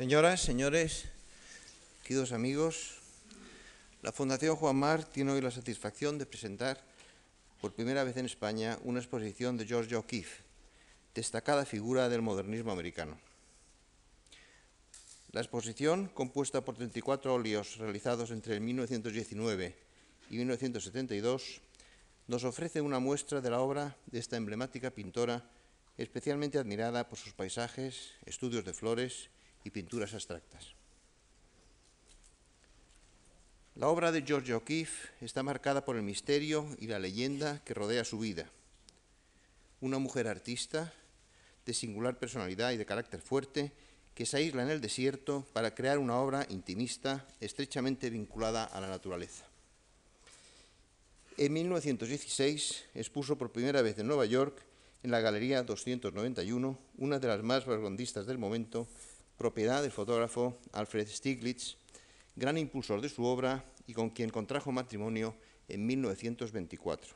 Señoras, señores, queridos amigos, la Fundación Juan Mar tiene hoy la satisfacción de presentar por primera vez en España una exposición de George O'Keeffe, destacada figura del modernismo americano. La exposición, compuesta por 34 óleos realizados entre 1919 y 1972, nos ofrece una muestra de la obra de esta emblemática pintora, especialmente admirada por sus paisajes, estudios de flores y pinturas abstractas. La obra de George O'Keeffe está marcada por el misterio y la leyenda que rodea su vida. Una mujer artista de singular personalidad y de carácter fuerte que se aísla en el desierto para crear una obra intimista estrechamente vinculada a la naturaleza. En 1916 expuso por primera vez en Nueva York, en la Galería 291, una de las más vanguardistas del momento, propiedad del fotógrafo Alfred Stieglitz, gran impulsor de su obra y con quien contrajo matrimonio en 1924.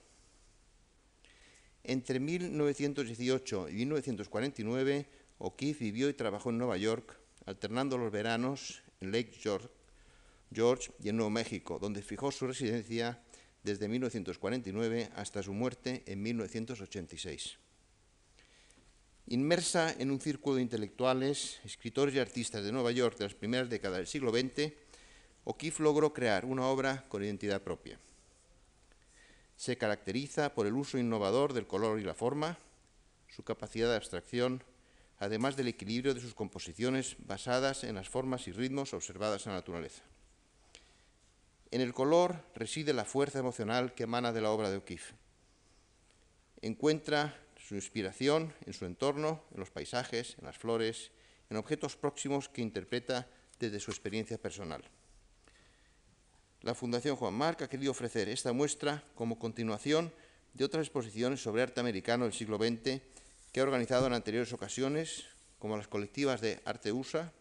Entre 1918 y 1949, O'Keeffe vivió y trabajó en Nueva York, alternando los veranos en Lake George, George y en Nuevo México, donde fijó su residencia desde 1949 hasta su muerte en 1986. Inmersa en un círculo de intelectuales, escritores y artistas de Nueva York de las primeras décadas del siglo XX, O'Keeffe logró crear una obra con identidad propia. Se caracteriza por el uso innovador del color y la forma, su capacidad de abstracción, además del equilibrio de sus composiciones basadas en las formas y ritmos observadas en la naturaleza. En el color reside la fuerza emocional que emana de la obra de O'Keeffe. Encuentra su inspiración en su entorno, en los paisajes, en las flores, en objetos próximos que interpreta desde su experiencia personal. La Fundación Juan Marc ha querido ofrecer esta muestra como continuación de otras exposiciones sobre arte americano del siglo XX que ha organizado en anteriores ocasiones, como las colectivas de Arte USA,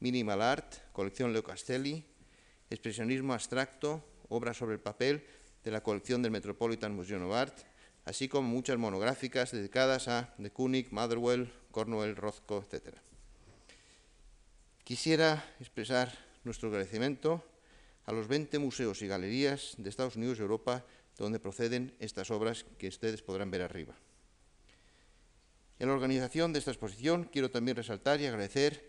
Minimal Art, colección Leo Castelli, Expresionismo Abstracto, obras sobre el papel de la colección del Metropolitan Museum of Art, así como muchas monográficas dedicadas a de Kooning, Motherwell, Cornwell, Rothko, etc. Quisiera expresar nuestro agradecimiento a los 20 museos y galerías de Estados Unidos y Europa donde proceden estas obras que ustedes podrán ver arriba. En la organización de esta exposición quiero también resaltar y agradecer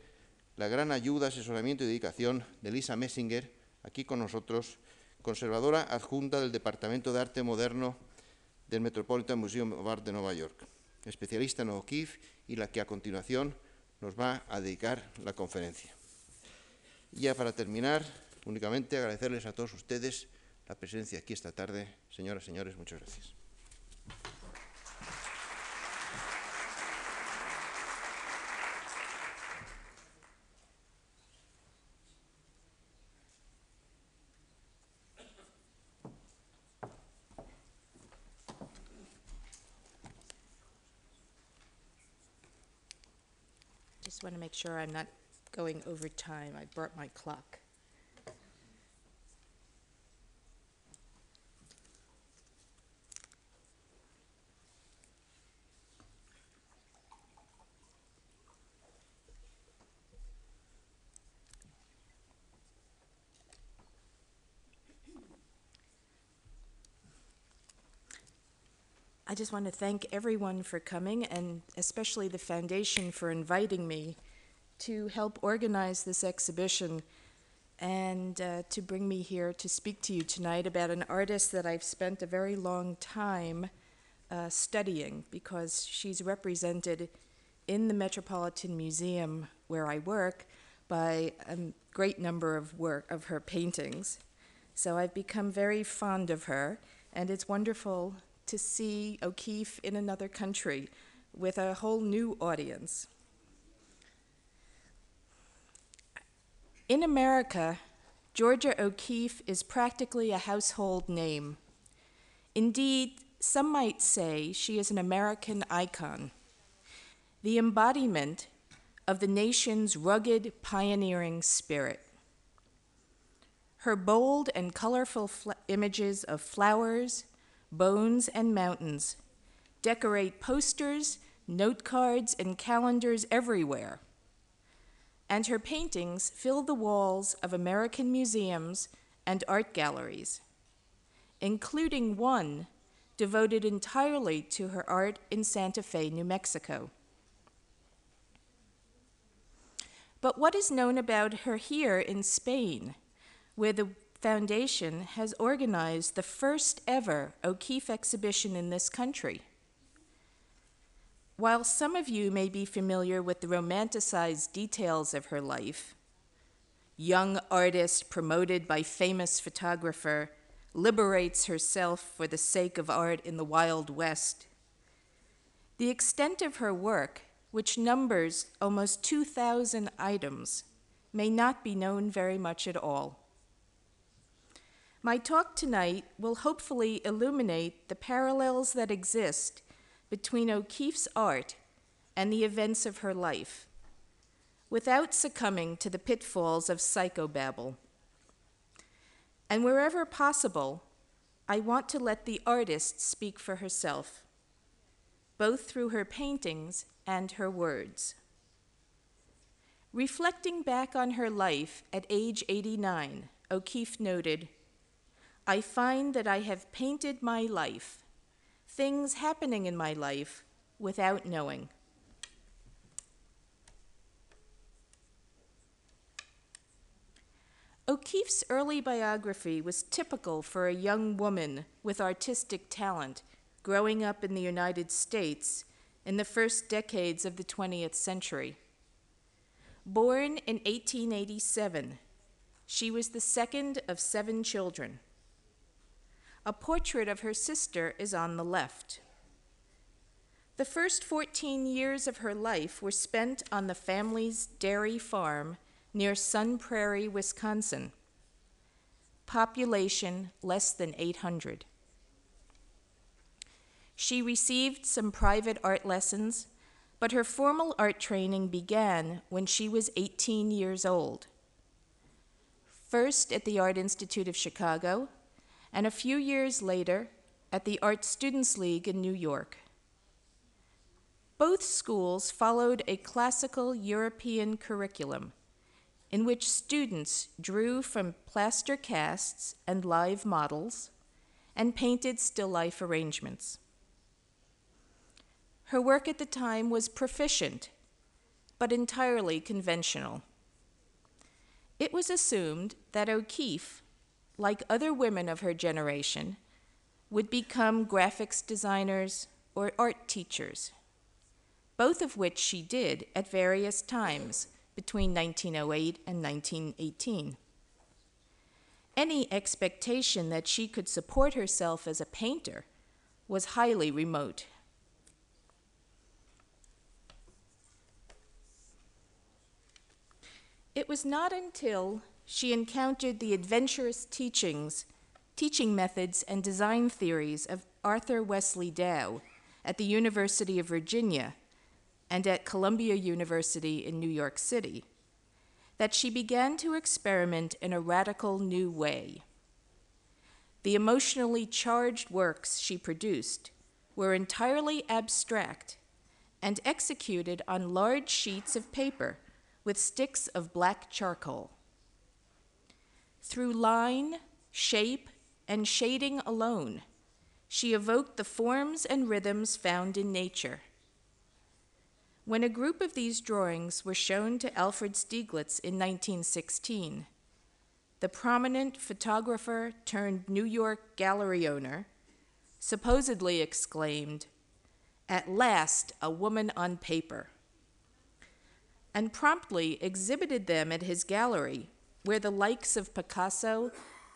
la gran ayuda, asesoramiento y dedicación de Lisa Messinger, aquí con nosotros, conservadora adjunta del Departamento de Arte Moderno del Metropolitan Museum of Art de Nueva York, especialista en O'Keeffe y la que a continuación nos va a dedicar la conferencia. Y ya para terminar, únicamente agradecerles a todos ustedes la presencia aquí esta tarde. Señoras y señores, muchas gracias. Just want to make sure I'm not going over time. I brought my clock. Just want to thank everyone for coming and especially the foundation for inviting me to help organize this exhibition and uh, to bring me here to speak to you tonight about an artist that I've spent a very long time uh, studying because she's represented in the Metropolitan Museum where I work by a great number of work of her paintings. So I've become very fond of her, and it's wonderful to see O'Keeffe in another country with a whole new audience. In America, Georgia O'Keeffe is practically a household name. Indeed, some might say she is an American icon, the embodiment of the nation's rugged, pioneering spirit. Her bold and colorful images of flowers, bones, and mountains decorate posters, note cards, and calendars everywhere. and her paintings fill the walls of American museums and art galleries, including one devoted entirely to her art in Santa Fe, New Mexico. But what is known about her here in Spain, where the Foundation has organized the first ever O'Keeffe exhibition in this country? While some of you may be familiar with the romanticized details of her life, young artist promoted by famous photographer liberates herself for the sake of art in the Wild West. The extent of her work, which numbers almost 2,000 items, may not be known very much at all. My talk tonight will hopefully illuminate the parallels that exist between O'Keeffe's art and the events of her life, without succumbing to the pitfalls of psychobabble. And wherever possible, I want to let the artist speak for herself, both through her paintings and her words. Reflecting back on her life at age 89, O'Keeffe noted, I find that I have painted my life things happening in my life without knowing. O'Keeffe's early biography was typical for a young woman with artistic talent growing up in the United States in the first decades of the 20th century. Born in 1887, she was the second of seven children. A portrait of her sister is on the left. The first 14 years of her life were spent on the family's dairy farm near Sun Prairie, Wisconsin. Population less than 800. She received some private art lessons, but her formal art training began when she was 18 years old. First at the Art Institute of Chicago, and a few years later at the Art Students League in New York. Both schools followed a classical European curriculum in which students drew from plaster casts and live models and painted still life arrangements. Her work at the time was proficient, but entirely conventional. It was assumed that O'Keeffe like other women of her generation, would become graphics designers or art teachers, both of which she did at various times between 1908 and 1918. Any expectation that she could support herself as a painter was highly remote. It was not until she encountered the adventurous teachings, teaching methods, and design theories of Arthur Wesley Dow at the University of Virginia and at Columbia University in New York City that she began to experiment in a radical new way. The emotionally charged works she produced were entirely abstract and executed on large sheets of paper with sticks of black charcoal. Through line, shape, and shading alone, she evoked the forms and rhythms found in nature. When a group of these drawings were shown to Alfred Stieglitz in 1916, the prominent photographer turned New York gallery owner supposedly exclaimed, At last, a woman on paper, and promptly exhibited them at his gallery where the likes of Picasso,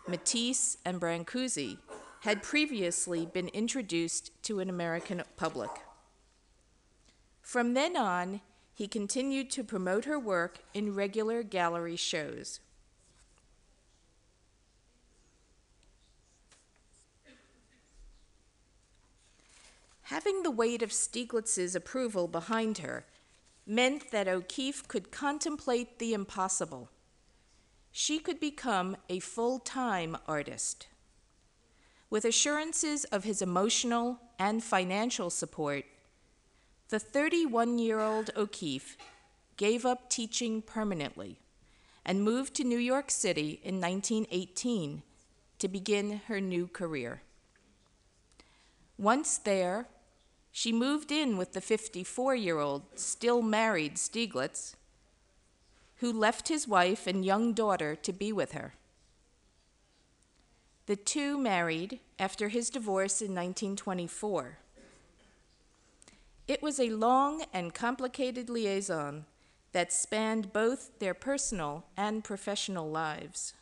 Matisse, and Brancusi had previously been introduced to an American public. From then on, he continued to promote her work in regular gallery shows. Having the weight of Stieglitz's approval behind her meant that O'Keeffe could contemplate the impossible she could become a full time artist. With assurances of his emotional and financial support, the 31 year old O'Keeffe gave up teaching permanently and moved to New York City in 1918 to begin her new career. Once there, she moved in with the 54 year old, still married Stieglitz, who left his wife and young daughter to be with her. The two married after his divorce in 1924. It was a long and complicated liaison that spanned both their personal and professional lives.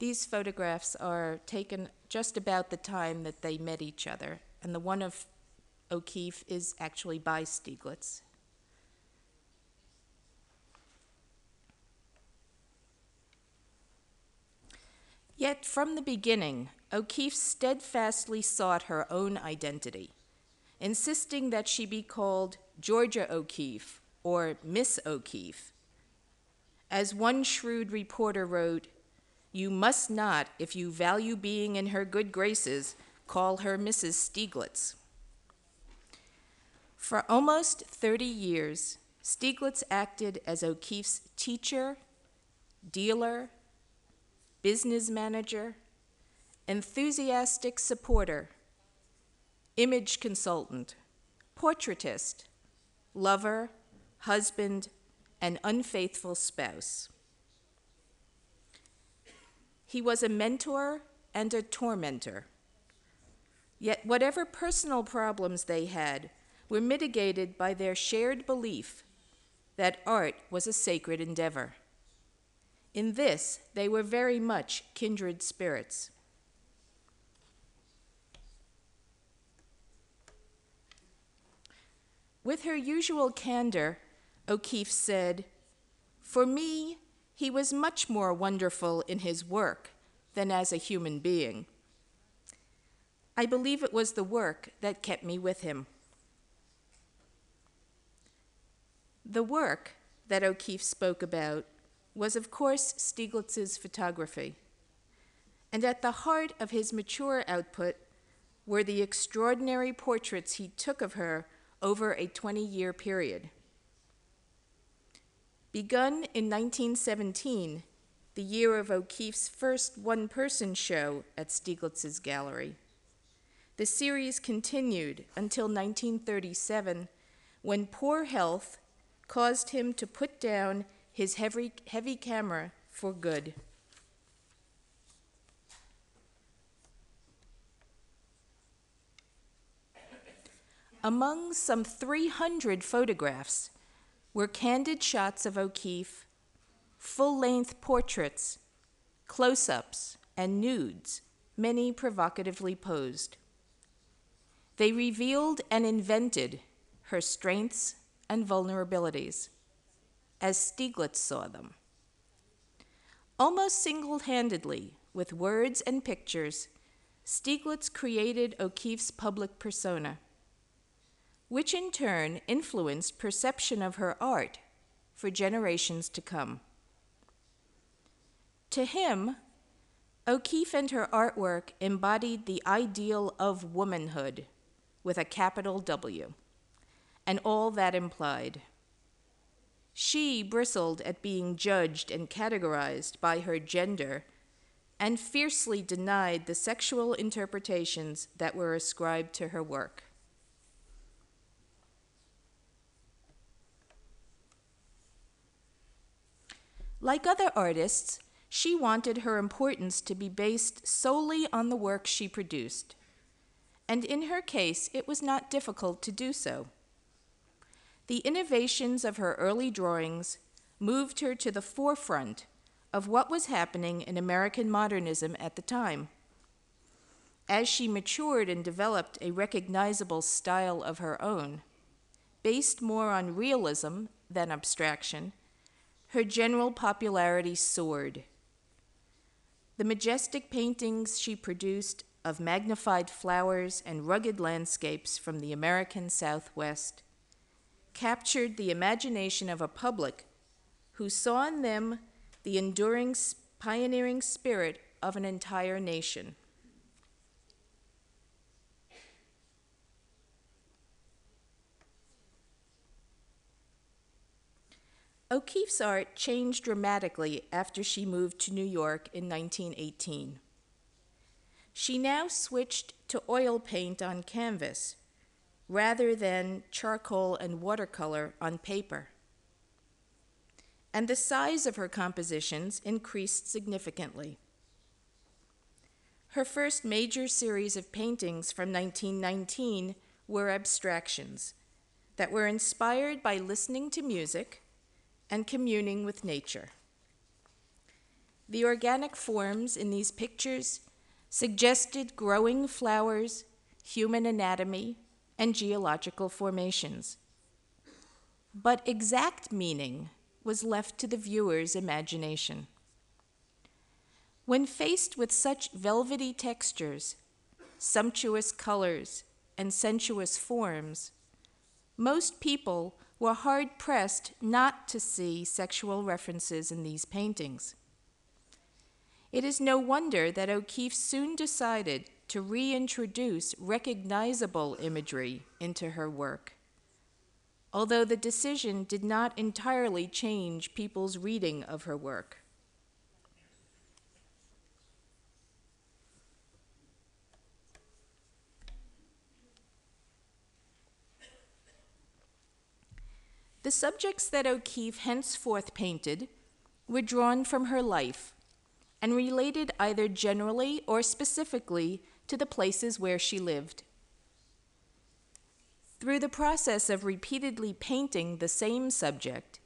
These photographs are taken just about the time that they met each other, and the one of O'Keeffe is actually by Stieglitz. Yet from the beginning, O'Keeffe steadfastly sought her own identity, insisting that she be called Georgia O'Keeffe or Miss O'Keeffe. As one shrewd reporter wrote, you must not, if you value being in her good graces, call her Mrs. Stieglitz. For almost 30 years, Stieglitz acted as O'Keeffe's teacher, dealer, business manager, enthusiastic supporter, image consultant, portraitist, lover, husband, and unfaithful spouse. He was a mentor and a tormentor. Yet, whatever personal problems they had were mitigated by their shared belief that art was a sacred endeavor. In this, they were very much kindred spirits. With her usual candor, O'Keeffe said, For me, he was much more wonderful in his work than as a human being. I believe it was the work that kept me with him. The work that O'Keeffe spoke about was, of course, Stieglitz's photography. And at the heart of his mature output were the extraordinary portraits he took of her over a 20 year period. Begun in 1917, the year of O'Keeffe's first one person show at Stieglitz's gallery, the series continued until 1937 when poor health caused him to put down his heavy, heavy camera for good. Among some 300 photographs were candid shots of O'Keeffe, full length portraits, close ups, and nudes, many provocatively posed. They revealed and invented her strengths and vulnerabilities, as Stieglitz saw them. Almost single handedly, with words and pictures, Stieglitz created O'Keeffe's public persona which in turn influenced perception of her art for generations to come. To him, O'Keeffe and her artwork embodied the ideal of womanhood with a capital W, and all that implied. She bristled at being judged and categorized by her gender and fiercely denied the sexual interpretations that were ascribed to her work. Like other artists, she wanted her importance to be based solely on the work she produced. And in her case, it was not difficult to do so. The innovations of her early drawings moved her to the forefront of what was happening in American modernism at the time. As she matured and developed a recognizable style of her own, based more on realism than abstraction, her general popularity soared. The majestic paintings she produced of magnified flowers and rugged landscapes from the American Southwest captured the imagination of a public who saw in them the enduring, pioneering spirit of an entire nation. O'Keeffe's art changed dramatically after she moved to New York in 1918. She now switched to oil paint on canvas rather than charcoal and watercolor on paper. And the size of her compositions increased significantly. Her first major series of paintings from 1919 were abstractions that were inspired by listening to music and communing with nature. The organic forms in these pictures suggested growing flowers, human anatomy, and geological formations. But exact meaning was left to the viewer's imagination. When faced with such velvety textures, sumptuous colors, and sensuous forms, most people were hard pressed not to see sexual references in these paintings. It is no wonder that O'Keeffe soon decided to reintroduce recognizable imagery into her work. Although the decision did not entirely change people's reading of her work. The subjects that O'Keeffe henceforth painted were drawn from her life and related either generally or specifically to the places where she lived. Through the process of repeatedly painting the same subject,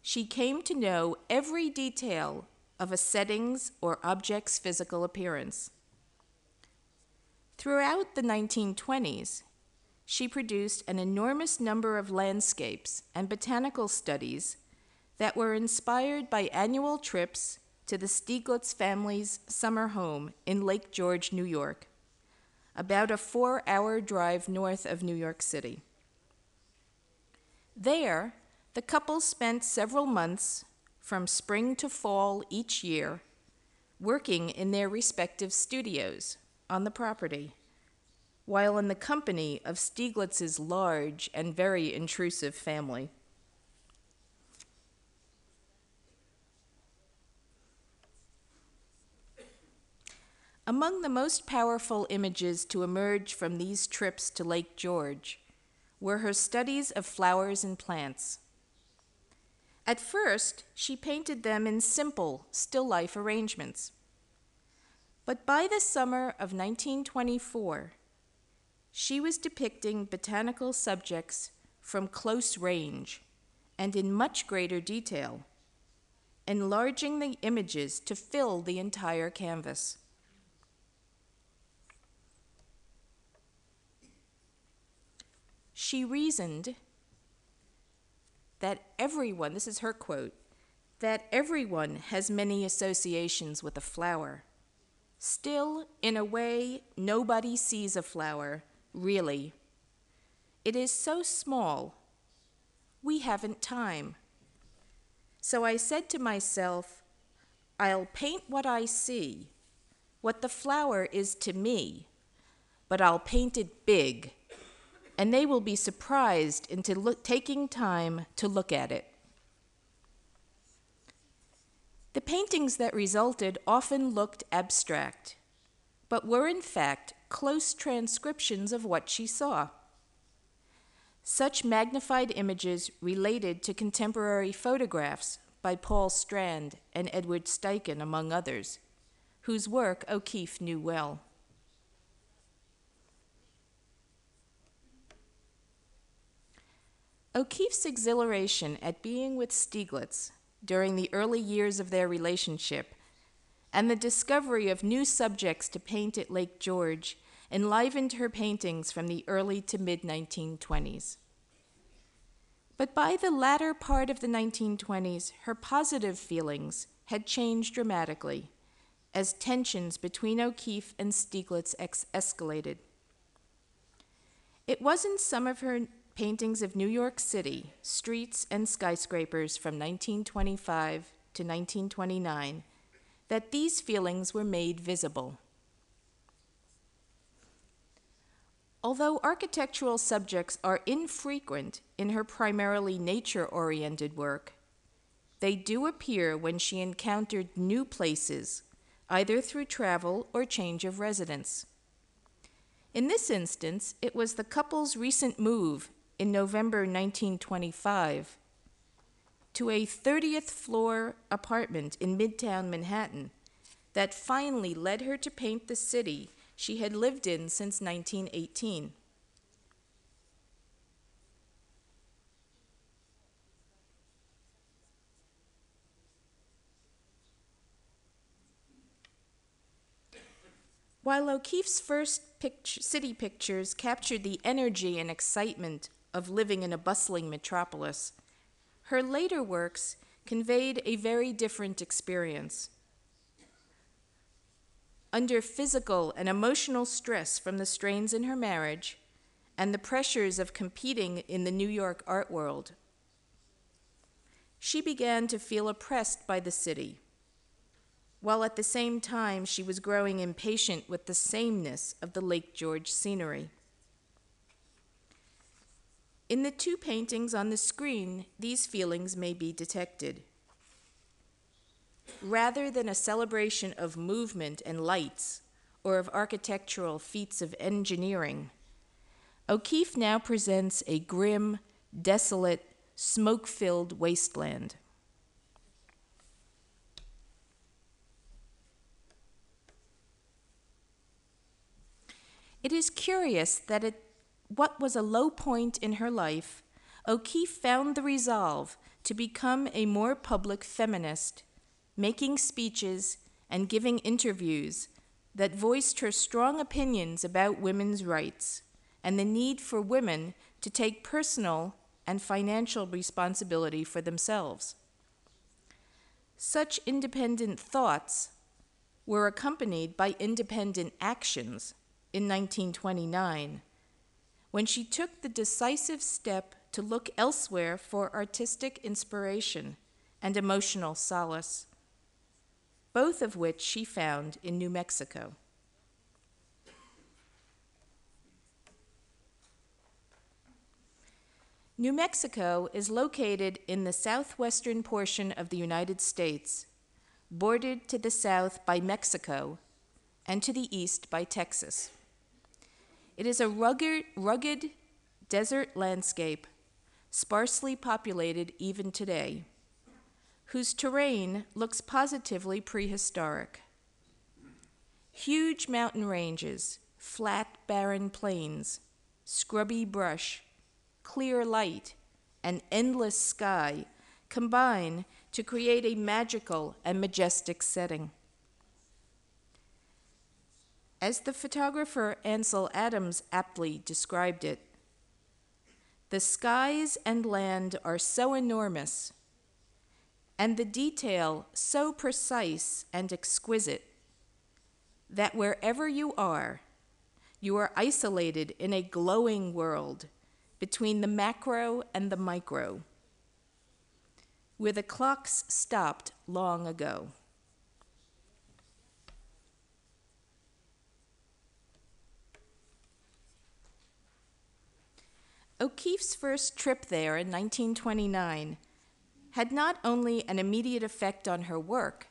she came to know every detail of a setting's or object's physical appearance. Throughout the 1920s, she produced an enormous number of landscapes and botanical studies that were inspired by annual trips to the Stieglitz family's summer home in Lake George, New York, about a four hour drive north of New York City. There, the couple spent several months, from spring to fall each year, working in their respective studios on the property while in the company of Stieglitz's large and very intrusive family. Among the most powerful images to emerge from these trips to Lake George were her studies of flowers and plants. At first, she painted them in simple, still life arrangements. But by the summer of 1924, she was depicting botanical subjects from close range and in much greater detail, enlarging the images to fill the entire canvas. She reasoned that everyone, this is her quote, that everyone has many associations with a flower. Still, in a way, nobody sees a flower really. It is so small, we haven't time. So I said to myself, I'll paint what I see, what the flower is to me, but I'll paint it big, and they will be surprised into look, taking time to look at it. The paintings that resulted often looked abstract, but were in fact close transcriptions of what she saw. Such magnified images related to contemporary photographs by Paul Strand and Edward Steichen, among others, whose work O'Keeffe knew well. O'Keeffe's exhilaration at being with Stieglitz during the early years of their relationship and the discovery of new subjects to paint at Lake George enlivened her paintings from the early to mid 1920s. But by the latter part of the 1920s, her positive feelings had changed dramatically as tensions between O'Keeffe and Stieglitz ex- escalated. It was in some of her paintings of New York City, streets and skyscrapers from 1925 to 1929, that these feelings were made visible. Although architectural subjects are infrequent in her primarily nature oriented work, they do appear when she encountered new places, either through travel or change of residence. In this instance, it was the couple's recent move in November 1925 to a 30th floor apartment in Midtown Manhattan that finally led her to paint the city she had lived in since 1918. While O'Keeffe's first city pictures captured the energy and excitement of living in a bustling metropolis, her later works conveyed a very different experience. Under physical and emotional stress from the strains in her marriage and the pressures of competing in the New York art world, she began to feel oppressed by the city, while at the same time she was growing impatient with the sameness of the Lake George scenery. In the two paintings on the screen, these feelings may be detected. Rather than a celebration of movement and lights or of architectural feats of engineering, O'Keeffe now presents a grim, desolate, smoke filled wasteland. It is curious that at what was a low point in her life, O'Keeffe found the resolve to become a more public feminist, making speeches and giving interviews that voiced her strong opinions about women's rights and the need for women to take personal and financial responsibility for themselves. Such independent thoughts were accompanied by independent actions in 1929 when she took the decisive step to look elsewhere for artistic inspiration and emotional solace, both of which she found in New Mexico. New Mexico is located in the southwestern portion of the United States, bordered to the south by Mexico and to the east by Texas. It is a rugged, rugged desert landscape, sparsely populated even today, whose terrain looks positively prehistoric. Huge mountain ranges, flat, barren plains, scrubby brush, clear light, and endless sky combine to create a magical and majestic setting. As the photographer Ansel Adams aptly described it, the skies and land are so enormous, and the detail so precise and exquisite, that wherever you are, you are isolated in a glowing world between the macro and the micro, where the clocks stopped long ago. O'Keeffe's first trip there in 1929 had not only an immediate effect on her work,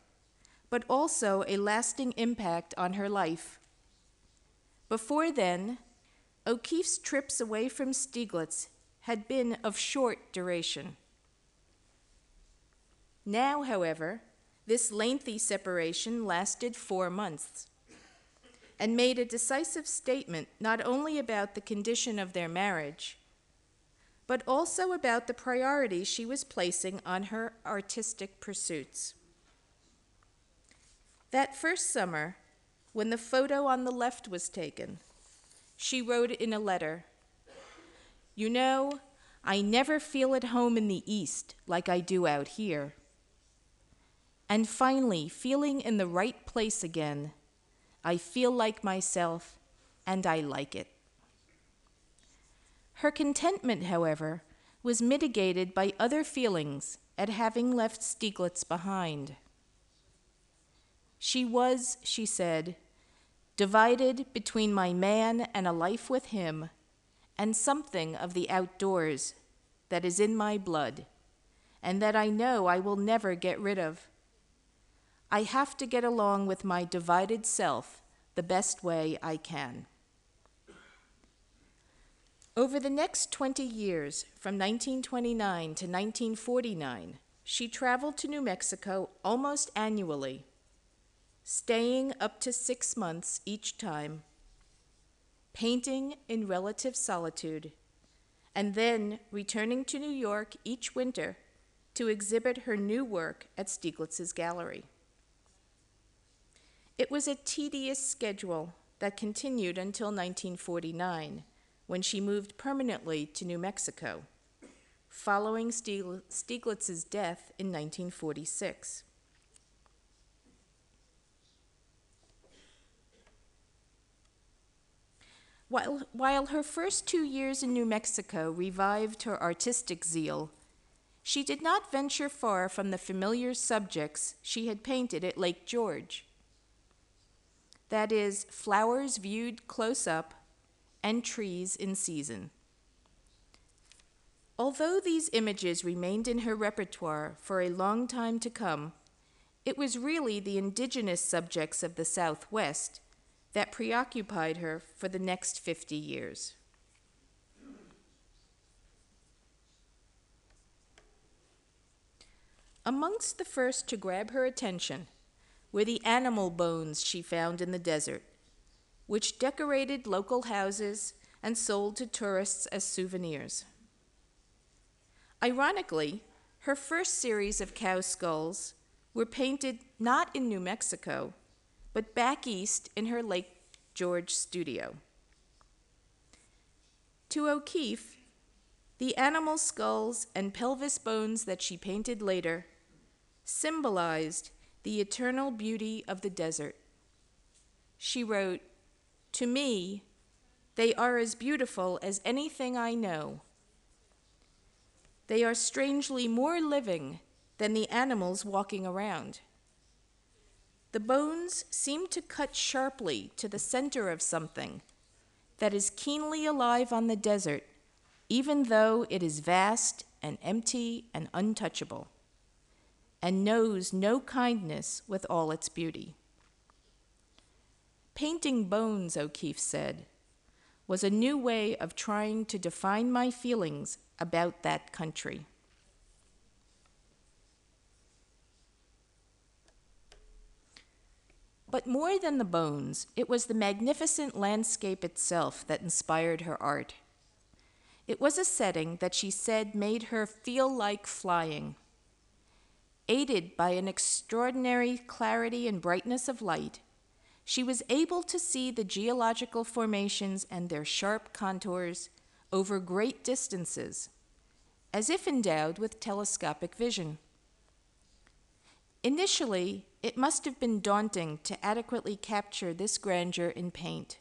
but also a lasting impact on her life. Before then, O'Keeffe's trips away from Stieglitz had been of short duration. Now, however, this lengthy separation lasted four months and made a decisive statement not only about the condition of their marriage, but also about the priority she was placing on her artistic pursuits. That first summer, when the photo on the left was taken, she wrote in a letter You know, I never feel at home in the East like I do out here. And finally, feeling in the right place again, I feel like myself and I like it. Her contentment, however, was mitigated by other feelings at having left Stieglitz behind. She was, she said, divided between my man and a life with him, and something of the outdoors that is in my blood, and that I know I will never get rid of. I have to get along with my divided self the best way I can. Over the next 20 years, from 1929 to 1949, she traveled to New Mexico almost annually, staying up to six months each time, painting in relative solitude, and then returning to New York each winter to exhibit her new work at Stieglitz's gallery. It was a tedious schedule that continued until 1949, when she moved permanently to New Mexico, following Stieglitz's death in 1946. While, while her first two years in New Mexico revived her artistic zeal, she did not venture far from the familiar subjects she had painted at Lake George that is, flowers viewed close up and trees in season. Although these images remained in her repertoire for a long time to come, it was really the indigenous subjects of the Southwest that preoccupied her for the next 50 years. Amongst the first to grab her attention were the animal bones she found in the desert, which decorated local houses and sold to tourists as souvenirs. Ironically, her first series of cow skulls were painted not in New Mexico, but back east in her Lake George studio. To O'Keeffe, the animal skulls and pelvis bones that she painted later symbolized the eternal beauty of the desert. She wrote, To me, they are as beautiful as anything I know. They are strangely more living than the animals walking around. The bones seem to cut sharply to the center of something that is keenly alive on the desert, even though it is vast and empty and untouchable and knows no kindness with all its beauty. Painting bones, O'Keeffe said, was a new way of trying to define my feelings about that country. But more than the bones, it was the magnificent landscape itself that inspired her art. It was a setting that she said made her feel like flying Aided by an extraordinary clarity and brightness of light, she was able to see the geological formations and their sharp contours over great distances, as if endowed with telescopic vision. Initially, it must have been daunting to adequately capture this grandeur in paint.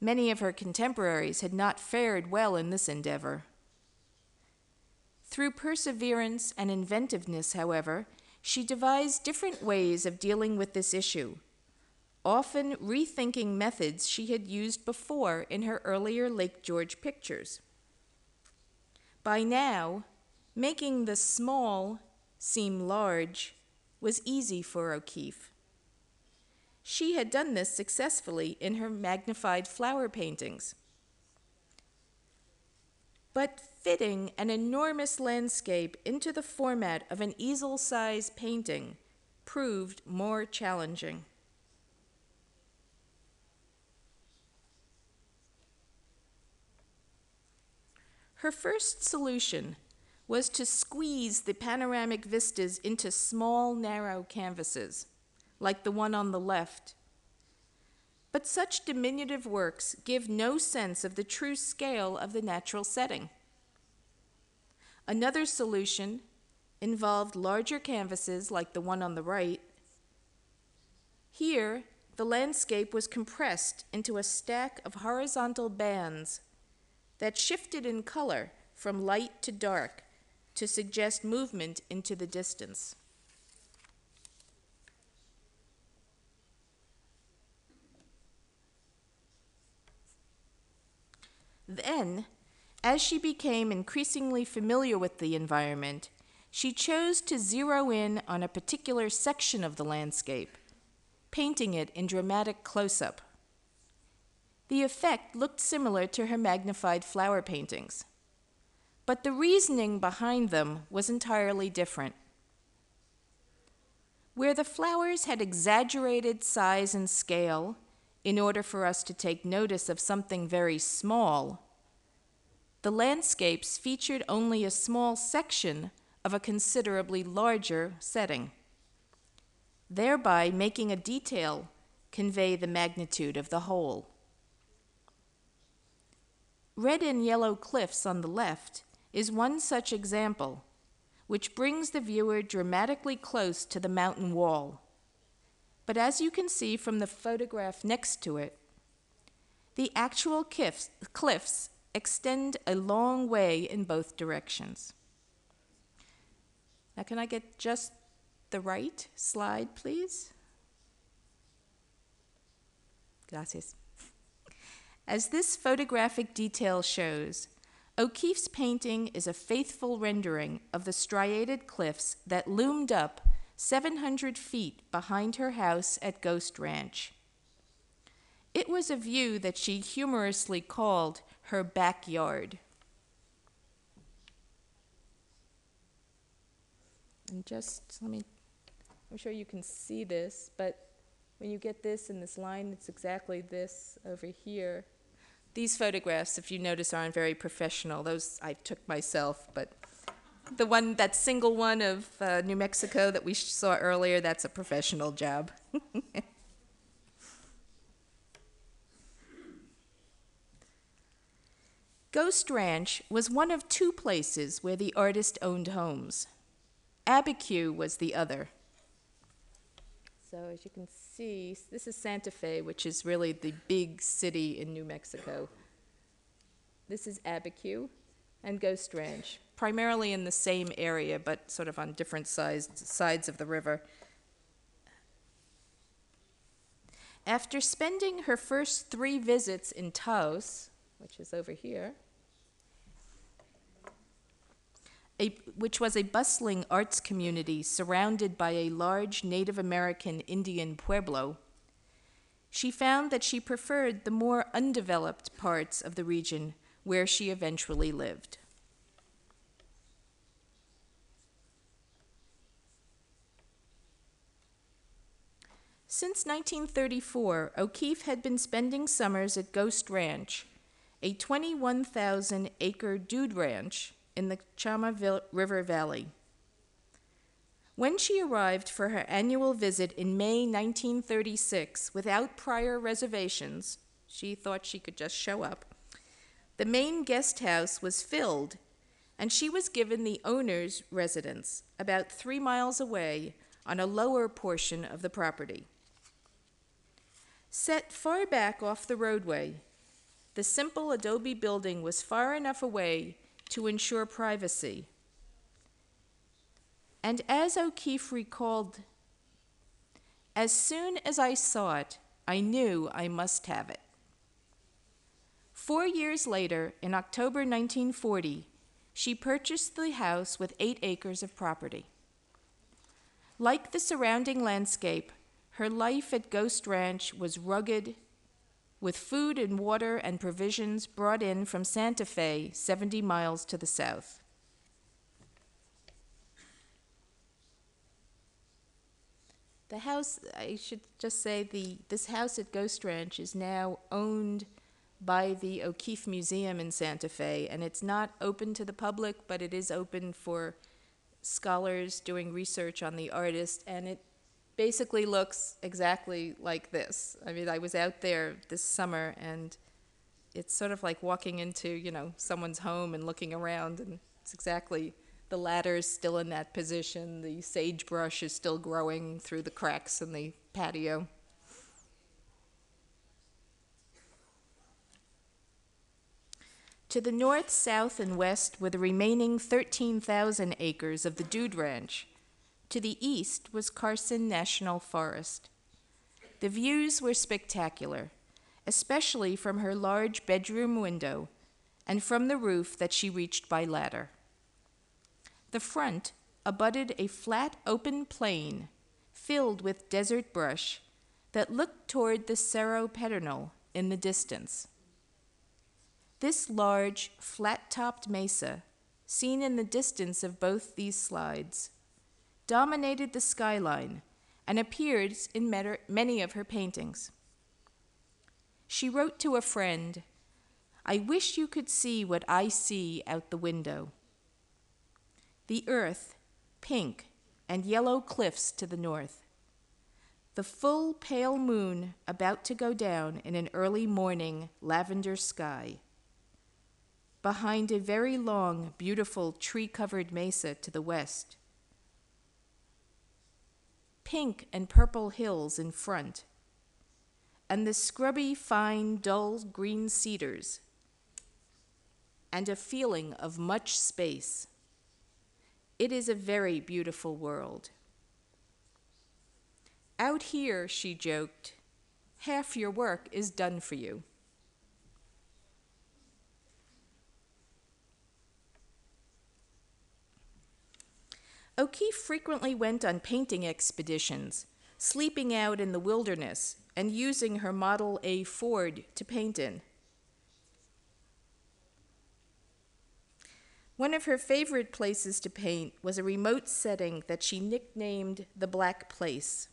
Many of her contemporaries had not fared well in this endeavor. Through perseverance and inventiveness, however, she devised different ways of dealing with this issue, often rethinking methods she had used before in her earlier Lake George pictures. By now, making the small seem large was easy for O'Keeffe. She had done this successfully in her magnified flower paintings. But fitting an enormous landscape into the format of an easel sized painting proved more challenging. Her first solution was to squeeze the panoramic vistas into small, narrow canvases, like the one on the left. But such diminutive works give no sense of the true scale of the natural setting. Another solution involved larger canvases like the one on the right. Here, the landscape was compressed into a stack of horizontal bands that shifted in color from light to dark to suggest movement into the distance. Then, As she became increasingly familiar with the environment, she chose to zero in on a particular section of the landscape, painting it in dramatic close up. The effect looked similar to her magnified flower paintings, but the reasoning behind them was entirely different. Where the flowers had exaggerated size and scale in order for us to take notice of something very small, the landscapes featured only a small section of a considerably larger setting, thereby making a detail convey the magnitude of the whole. Red and yellow cliffs on the left is one such example which brings the viewer dramatically close to the mountain wall. But as you can see from the photograph next to it, the actual cliffs, cliffs extend a long way in both directions. Now, can I get just the right slide, please? Gracias. As this photographic detail shows, O'Keeffe's painting is a faithful rendering of the striated cliffs that loomed up 700 feet behind her house at Ghost Ranch. It was a view that she humorously called her backyard. And just let me, I'm sure you can see this, but when you get this in this line, it's exactly this over here. These photographs, if you notice, aren't very professional. Those I took myself, but the one, that single one of uh, New Mexico that we saw earlier, that's a professional job. Ghost Ranch was one of two places where the artist owned homes. Abiquiu was the other. So as you can see, this is Santa Fe, which is really the big city in New Mexico. This is Abiquiu and Ghost Ranch, primarily in the same area, but sort of on different sized sides of the river. After spending her first three visits in Taos, which is over here, a, which was a bustling arts community surrounded by a large Native American Indian pueblo, she found that she preferred the more undeveloped parts of the region where she eventually lived. Since 1934, O'Keeffe had been spending summers at Ghost Ranch, a 21,000 acre dude ranch in the Chama River Valley. When she arrived for her annual visit in May 1936 without prior reservations, she thought she could just show up. The main guest house was filled, and she was given the owner's residence about three miles away on a lower portion of the property. Set far back off the roadway, the simple adobe building was far enough away to ensure privacy. And as O'Keeffe recalled, as soon as I saw it, I knew I must have it. Four years later, in October 1940, she purchased the house with eight acres of property. Like the surrounding landscape, her life at Ghost Ranch was rugged with food and water and provisions brought in from Santa Fe, 70 miles to the south. The house, I should just say, the, this house at Ghost Ranch is now owned by the O'Keeffe Museum in Santa Fe, and it's not open to the public, but it is open for scholars doing research on the artist, and it basically looks exactly like this. I mean, I was out there this summer and it's sort of like walking into, you know, someone's home and looking around and it's exactly the ladder is still in that position, the sagebrush is still growing through the cracks in the patio. To the north, south, and west were the remaining 13,000 acres of the Dude Ranch, to the east was Carson National Forest. The views were spectacular, especially from her large bedroom window, and from the roof that she reached by ladder. The front abutted a flat open plain filled with desert brush that looked toward the Cerro Pedernal in the distance. This large, flat topped mesa, seen in the distance of both these slides, dominated the skyline and appears in many of her paintings. She wrote to a friend, I wish you could see what I see out the window. The earth, pink, and yellow cliffs to the north. The full pale moon about to go down in an early morning lavender sky. Behind a very long, beautiful tree covered mesa to the west. Pink and purple hills in front. And the scrubby, fine, dull green cedars. And a feeling of much space. It is a very beautiful world. Out here, she joked, half your work is done for you. O'Keeffe frequently went on painting expeditions, sleeping out in the wilderness and using her Model A Ford to paint in. One of her favorite places to paint was a remote setting that she nicknamed the Black Place.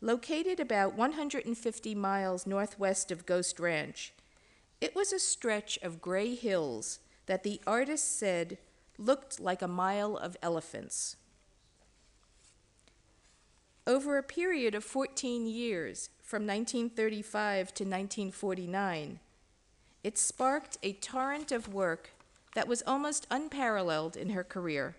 Located about 150 miles northwest of Ghost Ranch, it was a stretch of gray hills that the artist said looked like a mile of elephants. Over a period of 14 years, from 1935 to 1949, it sparked a torrent of work that was almost unparalleled in her career.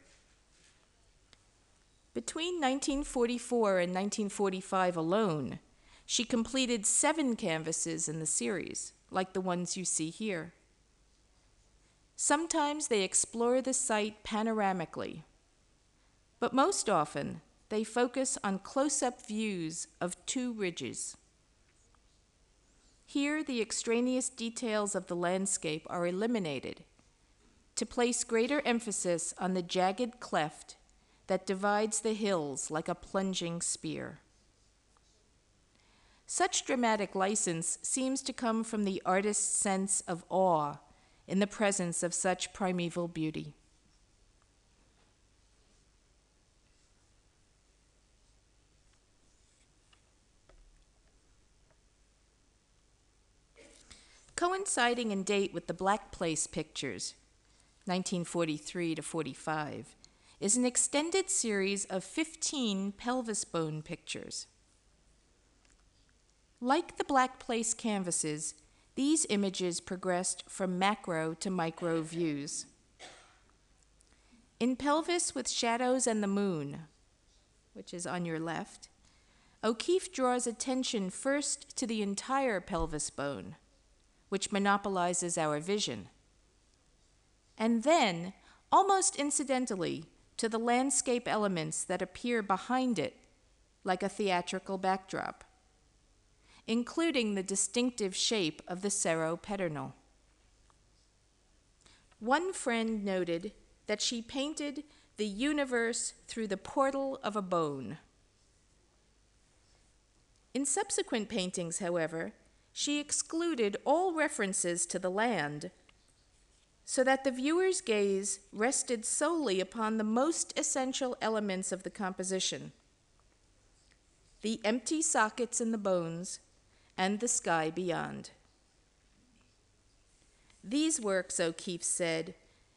Between 1944 and 1945 alone, she completed seven canvases in the series, like the ones you see here. Sometimes they explore the site panoramically, but most often they focus on close up views of two ridges. Here, the extraneous details of the landscape are eliminated to place greater emphasis on the jagged cleft that divides the hills like a plunging spear. Such dramatic license seems to come from the artist's sense of awe in the presence of such primeval beauty. Coinciding in date with the Black Place pictures, 1943 to 45, is an extended series of 15 pelvis bone pictures. Like the Black Place canvases, these images progressed from macro to micro views. In Pelvis with Shadows and the Moon, which is on your left, O'Keeffe draws attention first to the entire pelvis bone, which monopolizes our vision, and then, almost incidentally, to the landscape elements that appear behind it, like a theatrical backdrop, including the distinctive shape of the Cerro Pedernal. One friend noted that she painted the universe through the portal of a bone. In subsequent paintings, however, she excluded all references to the land so that the viewer's gaze rested solely upon the most essential elements of the composition the empty sockets in the bones and the sky beyond. These works, O'Keeffe said,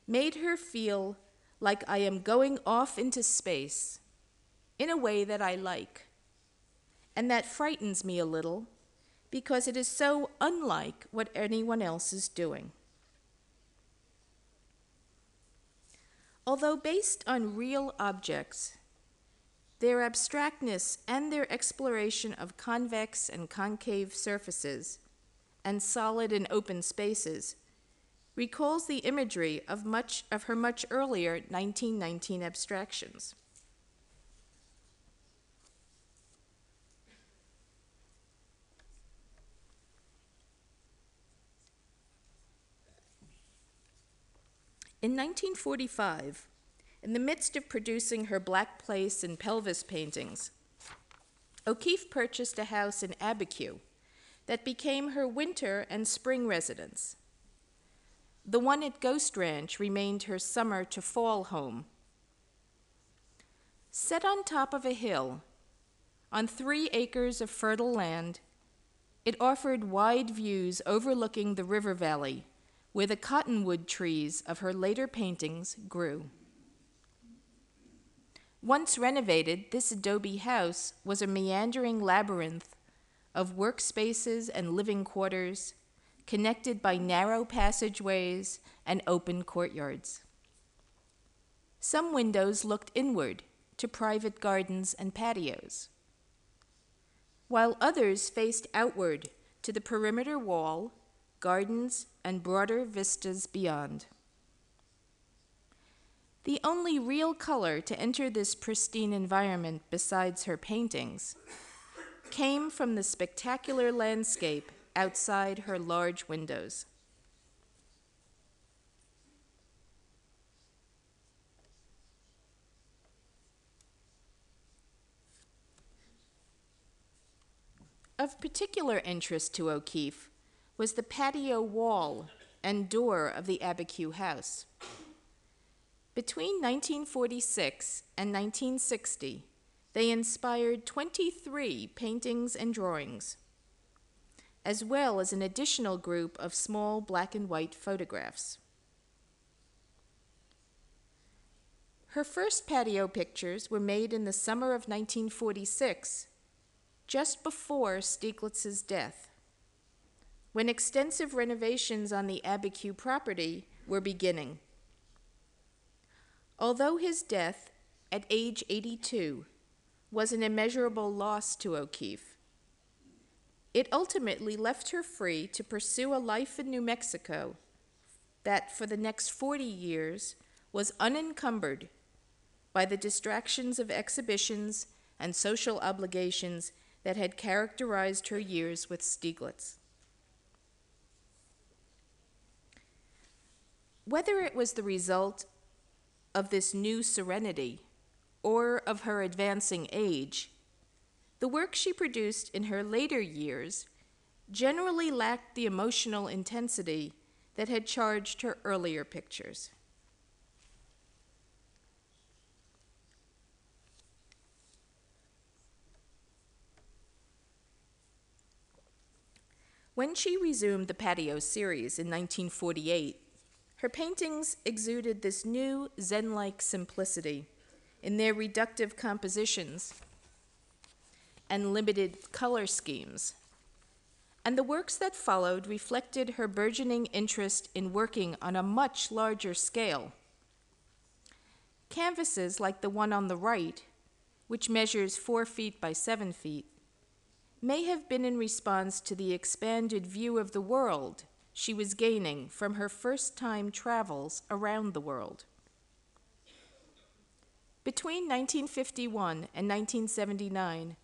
made her feel like I am going off into space in a way that I like, and that frightens me a little because it is so unlike what anyone else is doing. Although based on real objects, their abstractness and their exploration of convex and concave surfaces and solid and open spaces recalls the imagery of much of her much earlier 1919 abstractions. In 1945, in the midst of producing her Black Place and Pelvis paintings, O'Keeffe purchased a house in Abiquiu that became her winter and spring residence. The one at Ghost Ranch remained her summer to fall home. Set on top of a hill, on three acres of fertile land, it offered wide views overlooking the river valley where the cottonwood trees of her later paintings grew. Once renovated, this adobe house was a meandering labyrinth of workspaces and living quarters, connected by narrow passageways and open courtyards. Some windows looked inward to private gardens and patios, while others faced outward to the perimeter wall, gardens, and broader vistas beyond. The only real color to enter this pristine environment besides her paintings came from the spectacular landscape outside her large windows. Of particular interest to O'Keeffe was the patio wall and door of the Abiquiu house. Between 1946 and 1960, they inspired 23 paintings and drawings, as well as an additional group of small black and white photographs. Her first patio pictures were made in the summer of 1946, just before Stieglitz's death, when extensive renovations on the Abiquiu property were beginning. Although his death at age 82 was an immeasurable loss to O'Keeffe, it ultimately left her free to pursue a life in New Mexico that for the next 40 years was unencumbered by the distractions of exhibitions and social obligations that had characterized her years with Stieglitz. Whether it was the result of this new serenity or of her advancing age, the work she produced in her later years generally lacked the emotional intensity that had charged her earlier pictures. When she resumed the patio series in 1948, her paintings exuded this new Zen like simplicity in their reductive compositions and limited color schemes. And the works that followed reflected her burgeoning interest in working on a much larger scale. Canvases like the one on the right, which measures four feet by seven feet, may have been in response to the expanded view of the world she was gaining from her first time travels around the world. Between 1951 and 1979,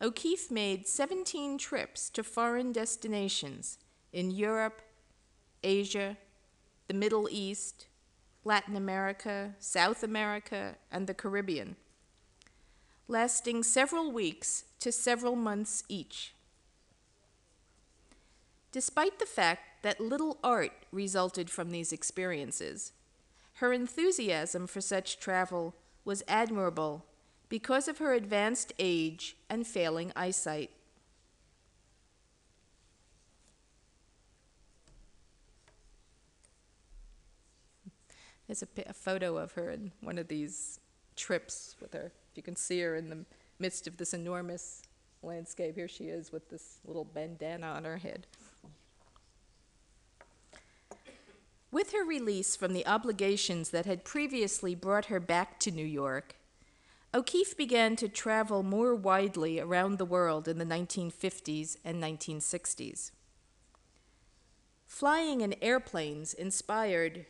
O'Keeffe made 17 trips to foreign destinations in Europe, Asia, the Middle East, Latin America, South America, and the Caribbean, lasting several weeks to several months each. Despite the fact that little art resulted from these experiences, her enthusiasm for such travel was admirable because of her advanced age and failing eyesight. There's a, a, photo of her in one of these trips with her. If you can see her in the midst of this enormous landscape. Here she is with this little bandana on her head. With her release from the obligations that had previously brought her back to New York, O'Keeffe began to travel more widely around the world in the 1950s and 1960s. Flying in airplanes inspired.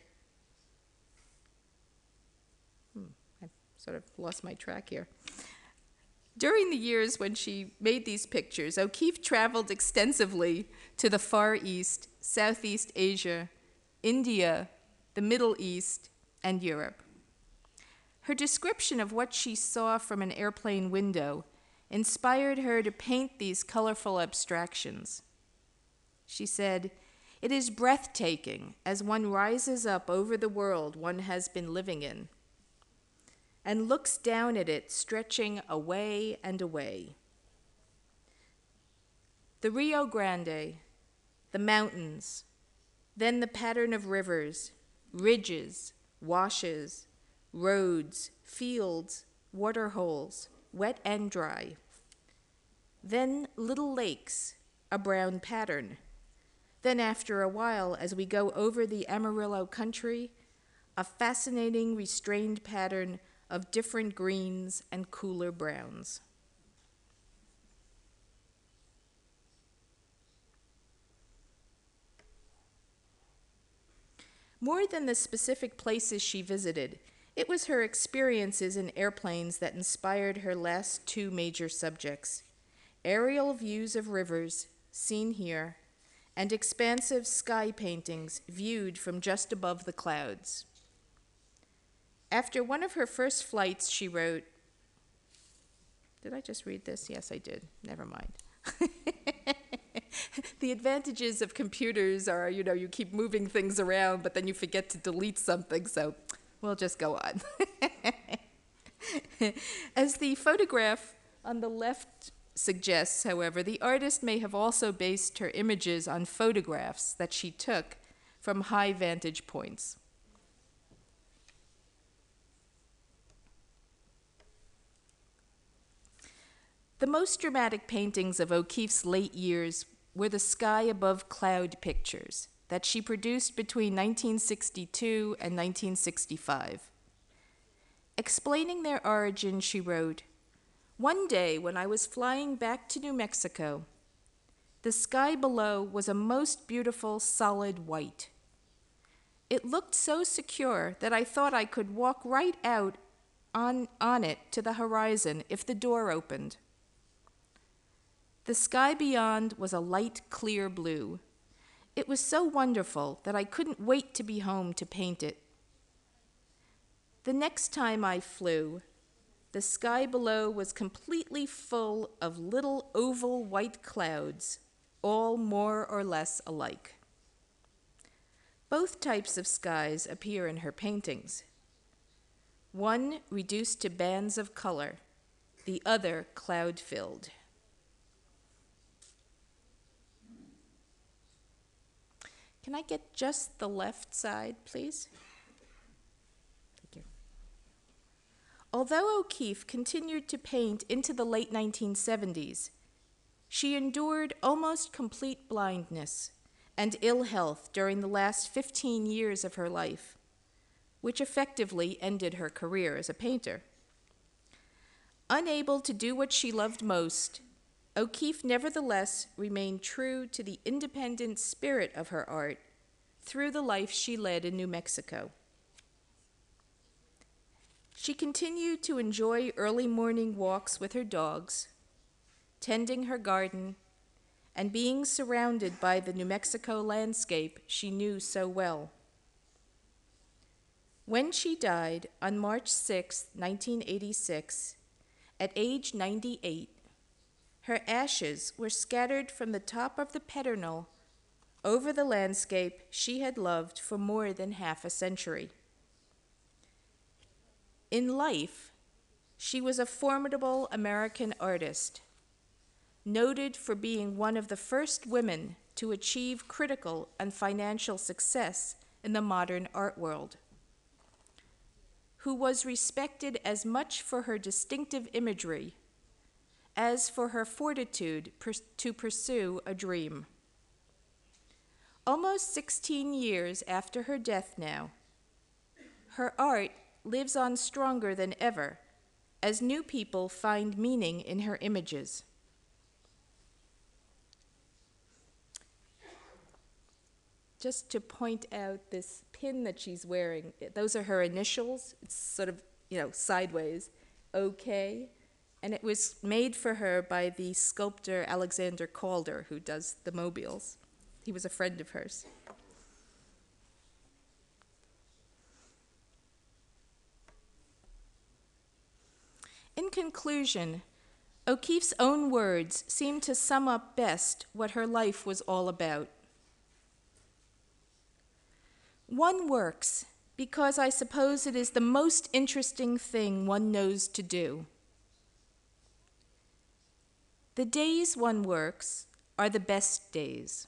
Hmm, I sort of lost my track here. During the years when she made these pictures, O'Keeffe traveled extensively to the Far East, Southeast Asia, India, the Middle East, and Europe. Her description of what she saw from an airplane window inspired her to paint these colorful abstractions. She said, It is breathtaking as one rises up over the world one has been living in and looks down at it, stretching away and away. The Rio Grande, the mountains, then the pattern of rivers, ridges, washes, roads, fields, water holes, wet and dry. Then little lakes, a brown pattern. Then, after a while, as we go over the Amarillo country, a fascinating restrained pattern of different greens and cooler browns. More than the specific places she visited, it was her experiences in airplanes that inspired her last two major subjects aerial views of rivers, seen here, and expansive sky paintings viewed from just above the clouds. After one of her first flights, she wrote, Did I just read this? Yes, I did. Never mind. the advantages of computers are, you know, you keep moving things around, but then you forget to delete something, so we'll just go on. As the photograph on the left suggests, however, the artist may have also based her images on photographs that she took from high vantage points. The most dramatic paintings of O'Keeffe's late years were the sky above cloud pictures that she produced between 1962 and 1965. Explaining their origin, she wrote One day when I was flying back to New Mexico, the sky below was a most beautiful solid white. It looked so secure that I thought I could walk right out on, on it to the horizon if the door opened. The sky beyond was a light, clear blue. It was so wonderful that I couldn't wait to be home to paint it. The next time I flew, the sky below was completely full of little oval white clouds, all more or less alike. Both types of skies appear in her paintings. One reduced to bands of color, the other cloud filled. Can I get just the left side, please? Thank you. Although O'Keeffe continued to paint into the late 1970s, she endured almost complete blindness and ill health during the last 15 years of her life, which effectively ended her career as a painter. Unable to do what she loved most, O'Keeffe nevertheless remained true to the independent spirit of her art through the life she led in New Mexico. She continued to enjoy early morning walks with her dogs, tending her garden, and being surrounded by the New Mexico landscape she knew so well. When she died on March 6, 1986, at age 98, her ashes were scattered from the top of the pedernal over the landscape she had loved for more than half a century. In life, she was a formidable American artist, noted for being one of the first women to achieve critical and financial success in the modern art world, who was respected as much for her distinctive imagery as for her fortitude to pursue a dream. Almost 16 years after her death now, her art lives on stronger than ever as new people find meaning in her images. Just to point out this pin that she's wearing, those are her initials. It's sort of, you know, sideways. OK and it was made for her by the sculptor Alexander Calder, who does the mobiles. He was a friend of hers. In conclusion, O'Keeffe's own words seem to sum up best what her life was all about. One works because I suppose it is the most interesting thing one knows to do. The days one works are the best days.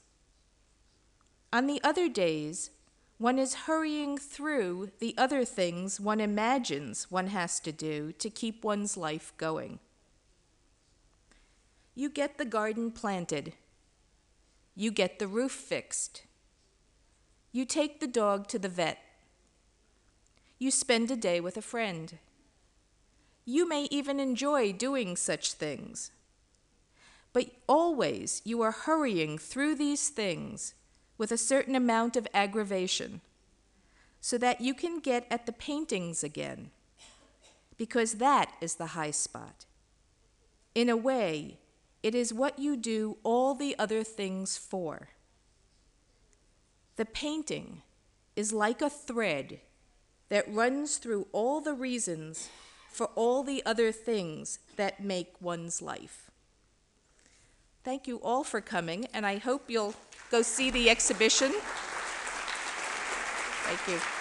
On the other days, one is hurrying through the other things one imagines one has to do to keep one's life going. You get the garden planted. You get the roof fixed. You take the dog to the vet. You spend a day with a friend. You may even enjoy doing such things. But always you are hurrying through these things with a certain amount of aggravation so that you can get at the paintings again, because that is the high spot. In a way, it is what you do all the other things for. The painting is like a thread that runs through all the reasons for all the other things that make one's life. Thank you all for coming, and I hope you'll go see the exhibition. Thank you.